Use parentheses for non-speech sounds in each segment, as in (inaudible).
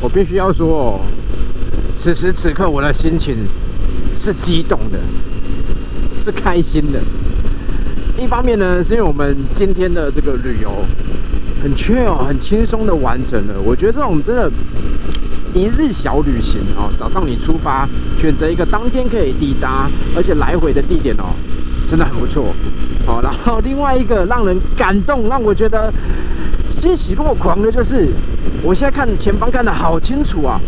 我必须要说哦，此时此刻我的心情是激动的，是开心的。一方面呢，是因为我们今天的这个旅游很 chill，很轻松的完成了。我觉得这种真的，一日小旅行哦，早上你出发，选择一个当天可以抵达，而且来回的地点哦，真的很不错。好，然后另外一个让人感动，让我觉得欣喜若狂的就是，我现在看前方看的好清楚啊。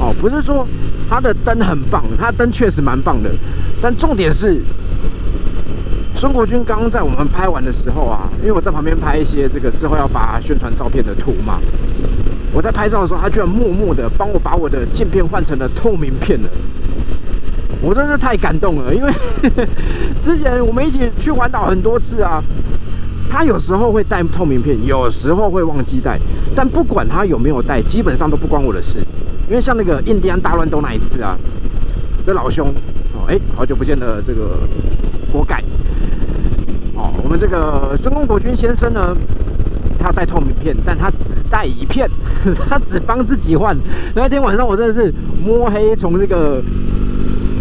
哦，不是说它的灯很棒，它灯确实蛮棒的，但重点是。孙国军刚刚在我们拍完的时候啊，因为我在旁边拍一些这个之后要发宣传照片的图嘛，我在拍照的时候，他居然默默的帮我把我的镜片换成了透明片了，我真是太感动了。因为 (laughs) 之前我们一起去环岛很多次啊，他有时候会带透明片，有时候会忘记带，但不管他有没有带，基本上都不关我的事。因为像那个印第安大乱斗那一次啊，这老兄哦，哎，好久不见的这个锅盖。哦，我们这个孙公国军先生呢，他带透明片，但他只带一片，他只帮自己换。那天晚上我真的是摸黑从这个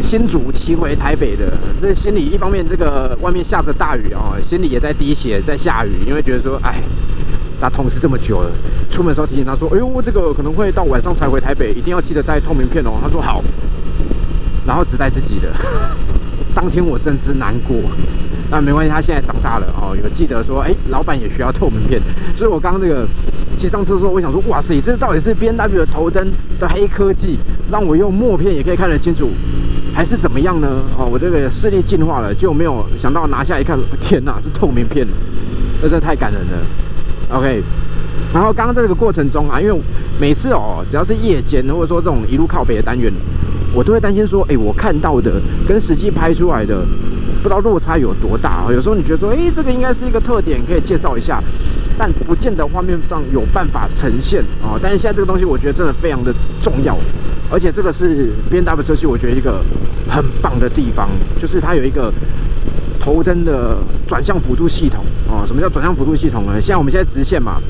新竹骑回台北的，这心里一方面这个外面下着大雨啊，心里也在滴血，在下雨，因为觉得说，哎，他同事这么久了，出门时候提醒他说，哎呦，这个可能会到晚上才回台北，一定要记得带透明片哦。他说好，然后只带自己的，(laughs) 当天我真之难过。那没关系，他现在长大了哦，有记得说，哎，老板也需要透明片，所以我刚刚这个骑上车的时候，我想说，哇塞，这到底是 B N W 的头灯的黑科技，让我用墨片也可以看得清楚，还是怎么样呢？哦，我这个视力进化了，就没有想到拿下一看，天哪，是透明片，这真的太感人了。OK，然后刚刚在这个过程中啊，因为每次哦，只要是夜间或者说这种一路靠北的单元，我都会担心说，哎，我看到的跟实际拍出来的。不知道落差有多大啊！有时候你觉得说，哎，这个应该是一个特点，可以介绍一下，但不见得画面上有办法呈现啊。但是现在这个东西，我觉得真的非常的重要，而且这个是 B N W 车系，我觉得一个很棒的地方，就是它有一个头灯的转向辅助系统啊。什么叫转向辅助系统呢？现在我们现在直线嘛，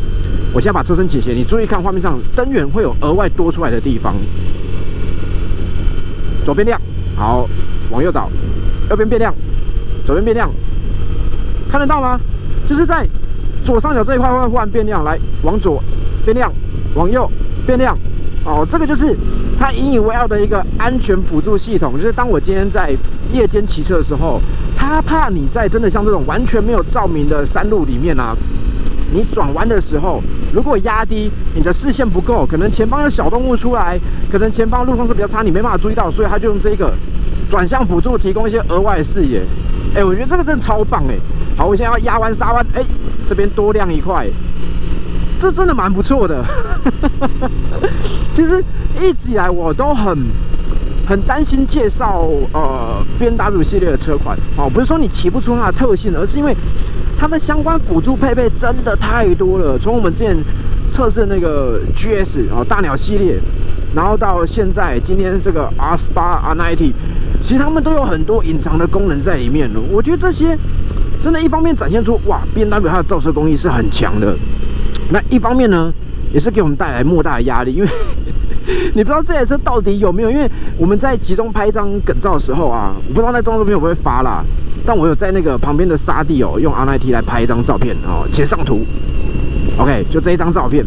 我现在把车身倾斜，你注意看画面上灯源会有额外多出来的地方，左边亮，好，往右倒，右边变亮。左边变亮，看得到吗？就是在左上角这一块会忽然变亮，来往左变亮，往右变亮。哦，这个就是它引以为傲的一个安全辅助系统。就是当我今天在夜间骑车的时候，它怕你在真的像这种完全没有照明的山路里面啊，你转弯的时候，如果压低你的视线不够，可能前方有小动物出来，可能前方路况是比较差，你没办法注意到，所以他就用这个转向辅助提供一些额外的视野。哎，我觉得这个真的超棒哎！好，我现在要压弯刹弯，哎，这边多亮一块，这真的蛮不错的。(laughs) 其实一直以来我都很很担心介绍呃 B N W 系列的车款哦，不是说你骑不出它的特性，而是因为它的相关辅助配备真的太多了。从我们之前测试那个 G S 哦大鸟系列，然后到现在今天这个 R 十八 R ninety。其实他们都有很多隐藏的功能在里面了。我觉得这些真的，一方面展现出哇，B N W 它的造车工艺是很强的。那一方面呢，也是给我们带来莫大的压力，因为 (laughs) 你不知道这台车到底有没有。因为我们在集中拍一张梗照的时候啊，我不知道那张照片会不会发啦。但我有在那个旁边的沙地哦，用 R I T 来拍一张照片哦，且上图。OK，就这一张照片。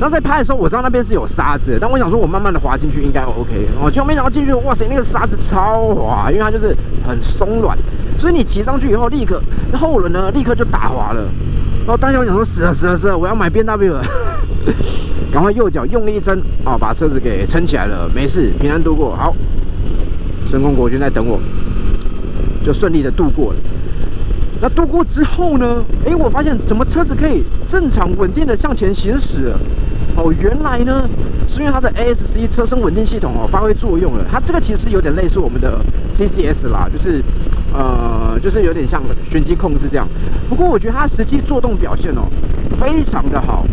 然后在拍的时候，我知道那边是有沙子，但我想说，我慢慢的滑进去应该 OK。哦，结果没想到进去，哇塞，那个沙子超滑，因为它就是很松软，所以你骑上去以后，立刻后轮呢，立刻就打滑了。然后当时我想说，死了死了死了，我要买 B W 了，赶快右脚用力一撑，哦，把车子给撑起来了，没事，平安度过。好，神功国军在等我，就顺利的度过了。那度过之后呢？哎，我发现怎么车子可以正常稳定的向前行驶？哦，原来呢是因为它的 ASC 车身稳定系统哦发挥作用了。它这个其实有点类似我们的 TCS 啦，就是呃，就是有点像悬机控制这样。不过我觉得它实际作动表现哦非常的好，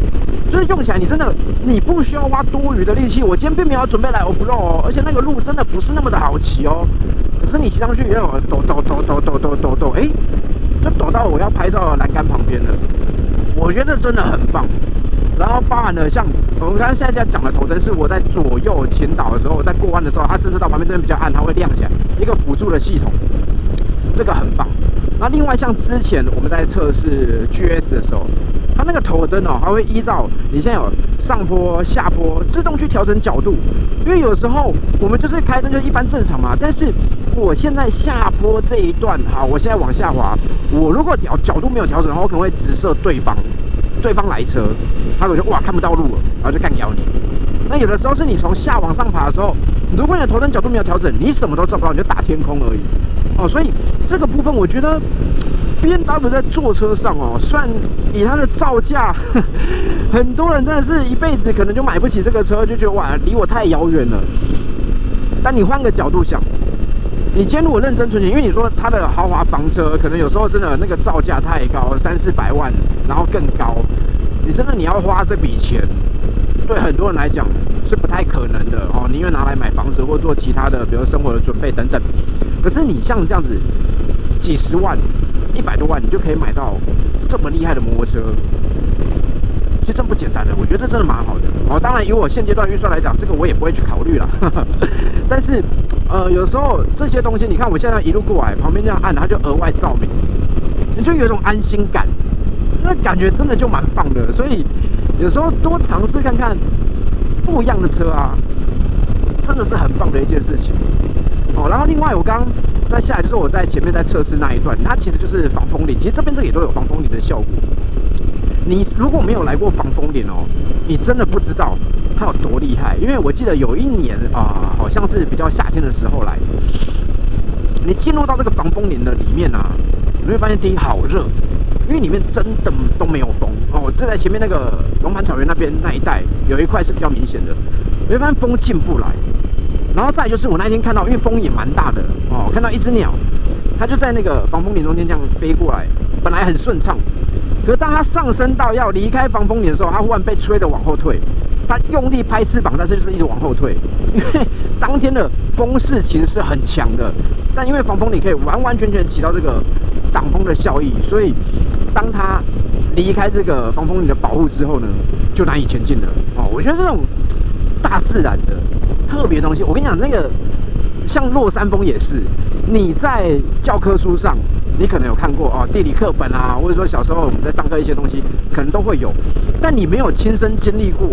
用起来你真的你不需要花多余的力气。我今天并没有准备来 off road 哦，而且那个路真的不是那么的好骑哦。可是你骑上去也有抖抖抖抖抖抖抖抖，哎。就抖到我要拍照栏杆旁边了，我觉得真的很棒。然后包含了像我们刚刚现在在讲的头灯，是我在左右前导的时候，在过弯的时候，它侦测到旁边这边比较暗，它会亮起来，一个辅助的系统，这个很棒。那另外像之前我们在测试 GS 的时候，它那个头灯哦，还会依照你现在有上坡、下坡，自动去调整角度。因为有时候我们就是开灯就一般正常嘛，但是我现在下坡这一段，好，我现在往下滑，我如果调角度没有调整的话，我可能会直射对方，对方来车，他可能就哇看不到路了，然后就干掉你。那有的时候是你从下往上爬的时候，如果你的头灯角度没有调整，你什么都照不到，你就打天空而已。哦，所以这个部分我觉得，B N W 在坐车上哦，算以它的造价，(laughs) 很多人真的是一辈子可能就买不起这个车，就觉得哇，离我太遥远了。但你换个角度想，你今天如果认真存钱，因为你说它的豪华房车，可能有时候真的那个造价太高，三四百万，然后更高，你真的你要花这笔钱。对很多人来讲是不太可能的哦，宁愿拿来买房子或做其他的，比如生活的准备等等。可是你像这样子几十万、一百多万，你就可以买到这么厉害的摩托车，其实真不简单的。我觉得这真的蛮好的哦。当然，以我现阶段预算来讲，这个我也不会去考虑了。(laughs) 但是，呃，有时候这些东西，你看我现在一路过来，旁边这样按，它就额外照明，你就有一种安心感，那感觉真的就蛮棒的。所以。有时候多尝试看看不一样的车啊，真的是很棒的一件事情哦。然后另外，我刚在下来就是我在前面在测试那一段，它其实就是防风林。其实这边这也都有防风林的效果。你如果没有来过防风林哦，你真的不知道它有多厉害。因为我记得有一年啊，好像是比较夏天的时候来，你进入到这个防风林的里面啊，你会发现第一好热。因为里面真的都没有风哦，这在前面那个龙盘草原那边那一带有一块是比较明显的，你会发现风进不来。然后再就是我那天看到，因为风也蛮大的哦，看到一只鸟，它就在那个防风林中间这样飞过来，本来很顺畅，可是当它上升到要离开防风林的时候，它忽然被吹的往后退，它用力拍翅膀，但是就是一直往后退，因为当天的风势其实是很强的，但因为防风林可以完完全全起到这个挡风的效益，所以。当它离开这个防风林的保护之后呢，就难以前进了哦。我觉得这种大自然的特别东西，我跟你讲，那个像落山风也是，你在教科书上你可能有看过哦，地理课本啊，或者说小时候我们在上课一些东西可能都会有，但你没有亲身经历过，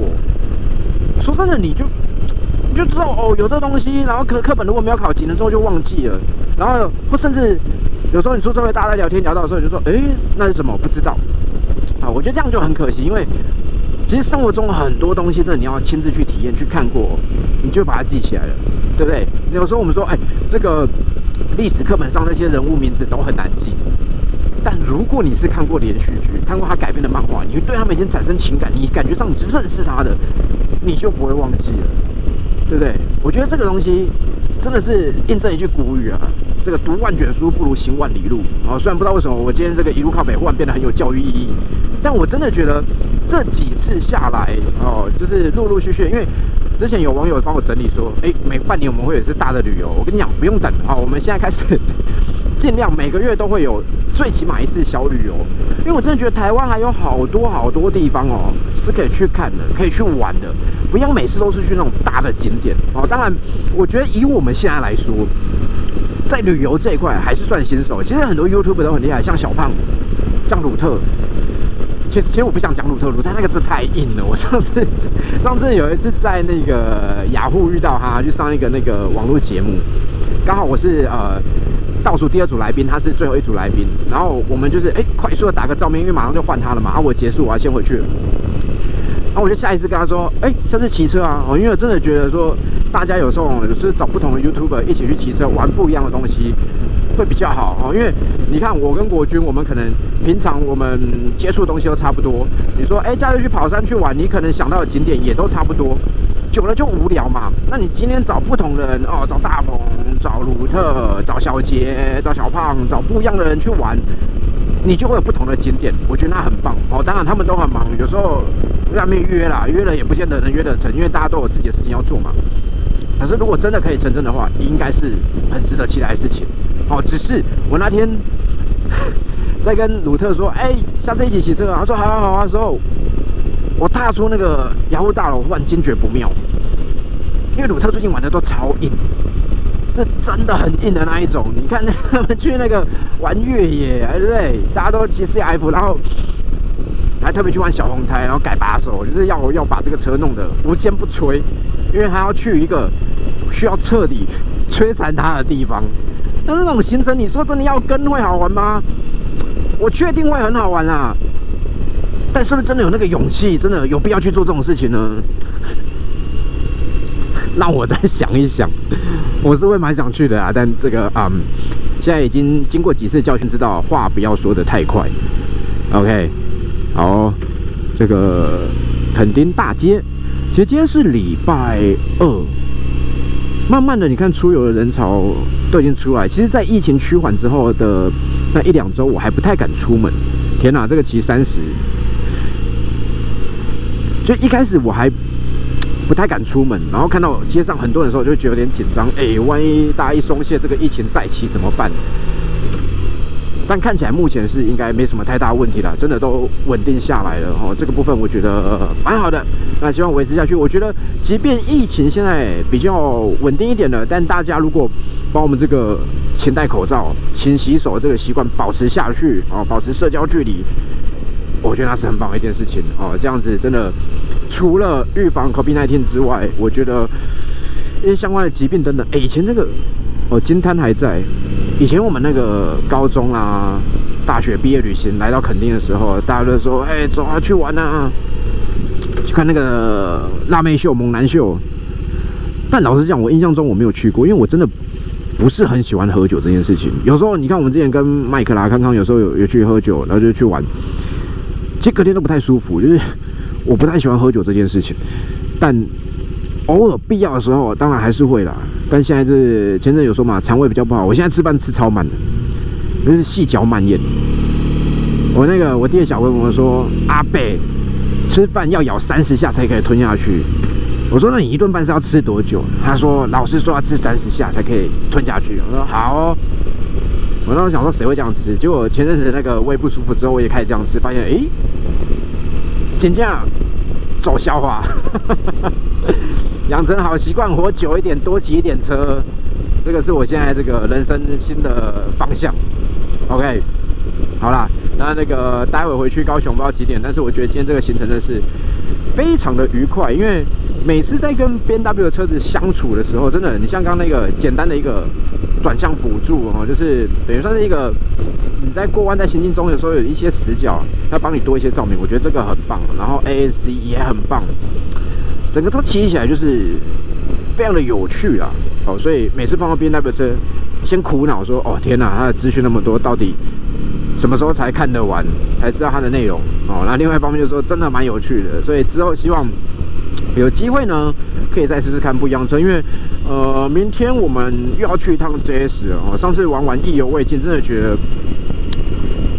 说真的，你就你就知道哦，有这东西，然后课课本如果没有考几年之后就忘记了，然后或甚至。有时候你出社会，大家在聊天聊到的时候，你就说：“哎，那是什么？我不知道。”啊，我觉得这样就很可惜，因为其实生活中很多东西，真的你要亲自去体验、去看过，你就把它记起来了，对不对？有时候我们说：“哎，这个历史课本上那些人物名字都很难记。”但如果你是看过连续剧、看过他改编的漫画，你对他们已经产生情感，你感觉上你是认识他的，你就不会忘记了，对不对？我觉得这个东西真的是印证一句古语啊。这个读万卷书不如行万里路啊！虽然不知道为什么我今天这个一路靠北忽然变得很有教育意义，但我真的觉得这几次下来哦，就是陆陆续续，因为之前有网友帮我整理说，哎，每半年我们会有一次大的旅游。我跟你讲，不用等啊，我们现在开始尽量每个月都会有最起码一次小旅游，因为我真的觉得台湾还有好多好多地方哦是可以去看的，可以去玩的，不要每次都是去那种大的景点哦。当然，我觉得以我们现在来说。在旅游这一块还是算新手，其实很多 YouTube 都很厉害，像小胖、像鲁特。其实其实我不想讲鲁特，鲁特那个字太硬了。我上次上次有一次在那个雅虎遇到他，去上一个那个网络节目，刚好我是呃倒数第二组来宾，他是最后一组来宾，然后我们就是哎快速的打个照面，因为马上就换他了嘛。然后我结束，我要先回去。然后我就下一次跟他说，哎，下次骑车啊，哦，因为我真的觉得说。大家有时候就是找不同的 YouTuber 一起去骑车玩不一样的东西，会比较好哦。因为你看我跟国军，我们可能平常我们接触东西都差不多。你说哎，假日去跑山去玩，你可能想到的景点也都差不多，久了就无聊嘛。那你今天找不同的人哦，找大鹏、找鲁特、找小杰、找小胖，找不一样的人去玩，你就会有不同的景点。我觉得那很棒哦。当然他们都很忙，有时候外面约啦，约了也不见得能约得成，因为大家都有自己的事情要做嘛。可是，如果真的可以成真的话，应该是很值得期待的事情。哦，只是我那天 (laughs) 在跟鲁特说：“哎，下次一起骑车。”他说：“好好好。”的时候，我踏出那个雅虎大楼，忽然惊觉不妙，因为鲁特最近玩的都超硬，是真的很硬的那一种。你看他们去那个玩越野，对不对？大家都骑 CF，然后还特别去玩小红胎，然后改把手，就是要要把这个车弄得无坚不摧，因为他要去一个需要彻底摧残它的地方。那那种行程，你说真的要跟会好玩吗？我确定会很好玩啦，但是不是真的有那个勇气，真的有必要去做这种事情呢？(laughs) 让我再想一想，我是会蛮想去的啊。但这个啊，现在已经经过几次教训，知道话不要说的太快。OK，好，这个垦丁大街，其实今天是礼拜二。慢慢的，你看出游的人潮都已经出来。其实，在疫情趋缓之后的那一两周，我还不太敢出门。天哪，这个骑三十，就一开始我还不太敢出门，然后看到街上很多人的时候，就觉得有点紧张。哎，万一大家一松懈，这个疫情再起怎么办？但看起来目前是应该没什么太大问题了，真的都稳定下来了哦。这个部分我觉得蛮好的，那希望维持下去。我觉得，即便疫情现在比较稳定一点了，但大家如果把我们这个勤戴口罩、勤洗手这个习惯保持下去哦，保持社交距离，我觉得那是很棒的一件事情哦。这样子真的除了预防 COVID-19 之外，我觉得一些相关的疾病等等，哎，以前那个。哦，金滩还在。以前我们那个高中啊、大学毕业旅行来到垦丁的时候，大家都说：“哎，走啊，去玩啊，去看那个辣妹秀、猛男秀。”但老实讲，我印象中我没有去过，因为我真的不是很喜欢喝酒这件事情。有时候你看，我们之前跟麦克拉康康有时候有有去喝酒，然后就去玩，其实隔天都不太舒服，就是我不太喜欢喝酒这件事情。但偶尔必要的时候，当然还是会啦。但现在是前阵有说嘛，肠胃比较不好。我现在吃饭吃超慢的，就是细嚼慢咽。我那个我弟小问我说：“阿贝，吃饭要咬三十下才可以吞下去。”我说：“那你一顿饭是要吃多久？”他说：“老师说要吃三十下才可以吞下去。”我说：“好。”。”我当时想说谁会这样吃？结果前阵子那个胃不舒服之后，我也开始这样吃，发现哎，减价走消化。养成好习惯，活久一点，多骑一点车，这个是我现在这个人生新的方向。OK，好啦，那那个待会回去高雄不知道几点，但是我觉得今天这个行程真的是非常的愉快，因为每次在跟 BMW 的车子相处的时候，真的，你像刚那个简单的一个转向辅助哦，就是等于算是一个你在过弯在行进中有时候有一些死角，要帮你多一些照明，我觉得这个很棒。然后 ASC 也很棒。整个车骑起来就是非常的有趣啊！哦，所以每次碰到 B W 车，先苦恼说：“哦，天哪，它的资讯那么多，到底什么时候才看得完，才知道它的内容？”哦，那另外一方面就是说，真的蛮有趣的，所以之后希望有机会呢，可以再试试看不一样车，因为呃，明天我们又要去一趟 J S 哦。上次玩完意犹未尽，真的觉得。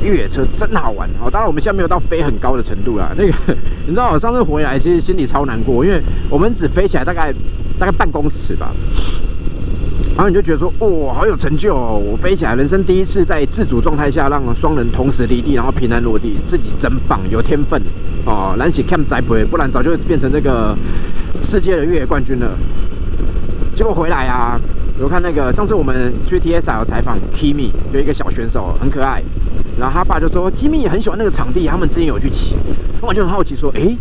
越野车真好玩哦！当然，我们现在没有到飞很高的程度啦。那个，(laughs) 你知道，我上次回来其实心里超难过，因为我们只飞起来大概大概半公尺吧。然后你就觉得说，哇，好有成就哦！我飞起来，人生第一次在自主状态下让双人同时离地，然后平安落地，自己真棒，有天分哦！燃起 cam 栽培，不然早就变成这个世界的越野冠军了。结果回来啊，我看那个上次我们去 TSL 采访 Kimi，有一个小选手很可爱。然后他爸就说，Kimi 也很喜欢那个场地，他们之前有去骑。我就很好奇说，哎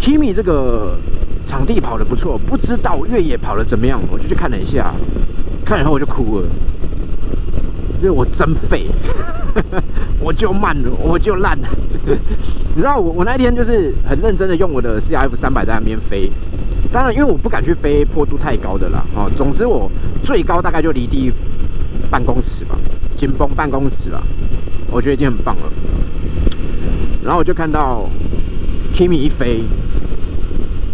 ，Kimi 这个场地跑得不错，不知道越野跑得怎么样？我就去看了一下，看了以后我就哭了，因为我真废，(laughs) 我就慢了，我就烂。(laughs) 你知道我我那天就是很认真的用我的 CF 三百在那边飞，当然因为我不敢去飞坡度太高的啦。哦，总之我最高大概就离地半公尺吧，紧绷半公尺吧。我觉得已经很棒了，然后我就看到 Kimi 一飞，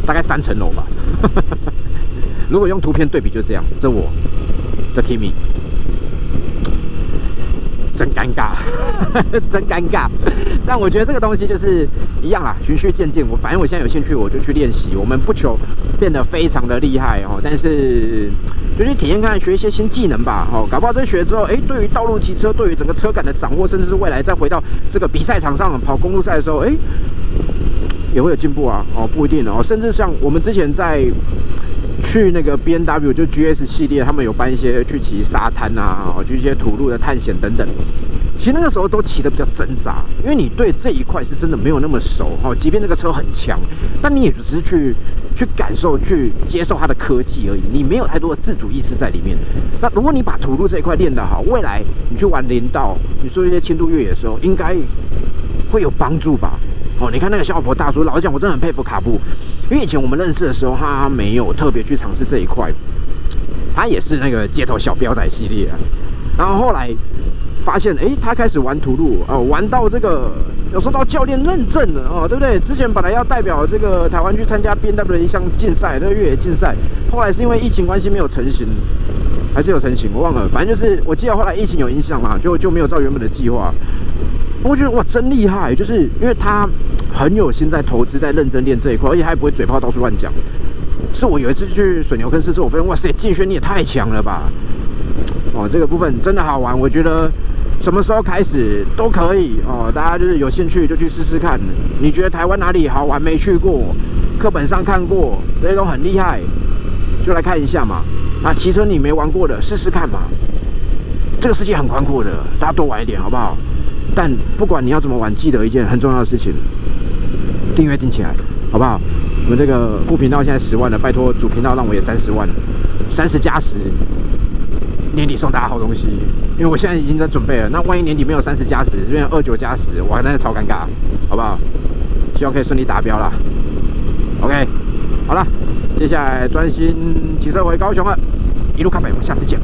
大概三层楼吧。(laughs) 如果用图片对比，就这样。这我，这 Kimi，真尴尬，(laughs) 真尴尬。但我觉得这个东西就是一样啦，循序渐进。我反正我现在有兴趣，我就去练习。我们不求变得非常的厉害哦，但是。就去体验看，学一些新技能吧。哦，搞不好这学之后，哎，对于道路骑车，对于整个车感的掌握，甚至是未来再回到这个比赛场上跑公路赛的时候，哎，也会有进步啊。哦，不一定哦，甚至像我们之前在去那个 B N W 就 G S 系列，他们有办一些去骑沙滩啊，去一些土路的探险等等。其实那个时候都骑的比较挣扎，因为你对这一块是真的没有那么熟哈。即便那个车很强，但你也只是去去感受、去接受它的科技而已，你没有太多的自主意识在里面。那如果你把土路这一块练得好，未来你去玩林道，你做一些轻度越野的时候，应该会有帮助吧？哦，你看那个小婆大叔，老实讲，我真的很佩服卡布，因为以前我们认识的时候，他没有特别去尝试这一块，他也是那个街头小彪仔系列啊，然后后来。发现哎，他开始玩土路哦，玩到这个有受到教练认证了哦，对不对？之前本来要代表这个台湾去参加 B N W 一项竞赛，那个越野竞赛，后来是因为疫情关系没有成型，还是有成型，我忘了。反正就是我记得后来疫情有影响嘛，就就没有照原本的计划。我觉得哇，真厉害，就是因为他很有心在投资，在认真练这一块，而且还不会嘴炮到处乱讲。是我有一次去水牛坑试车，我发现哇塞，静轩你也太强了吧！哦，这个部分真的好玩，我觉得。什么时候开始都可以哦，大家就是有兴趣就去试试看。你觉得台湾哪里好玩没去过，课本上看过，这种很厉害，就来看一下嘛。啊，骑车你没玩过的，试试看嘛。这个世界很宽阔的，大家多玩一点好不好？但不管你要怎么玩，记得一件很重要的事情，订阅订起来，好不好？我们这个副频道现在十万了，拜托主频道让我也三十万，三十加十。年底送大家好东西，因为我现在已经在准备了。那万一年底没有三十加十，变成二九加十，我还在超尴尬，好不好？希望可以顺利达标啦。OK，好了，接下来专心骑车回高雄了，一路看北，我们下次见，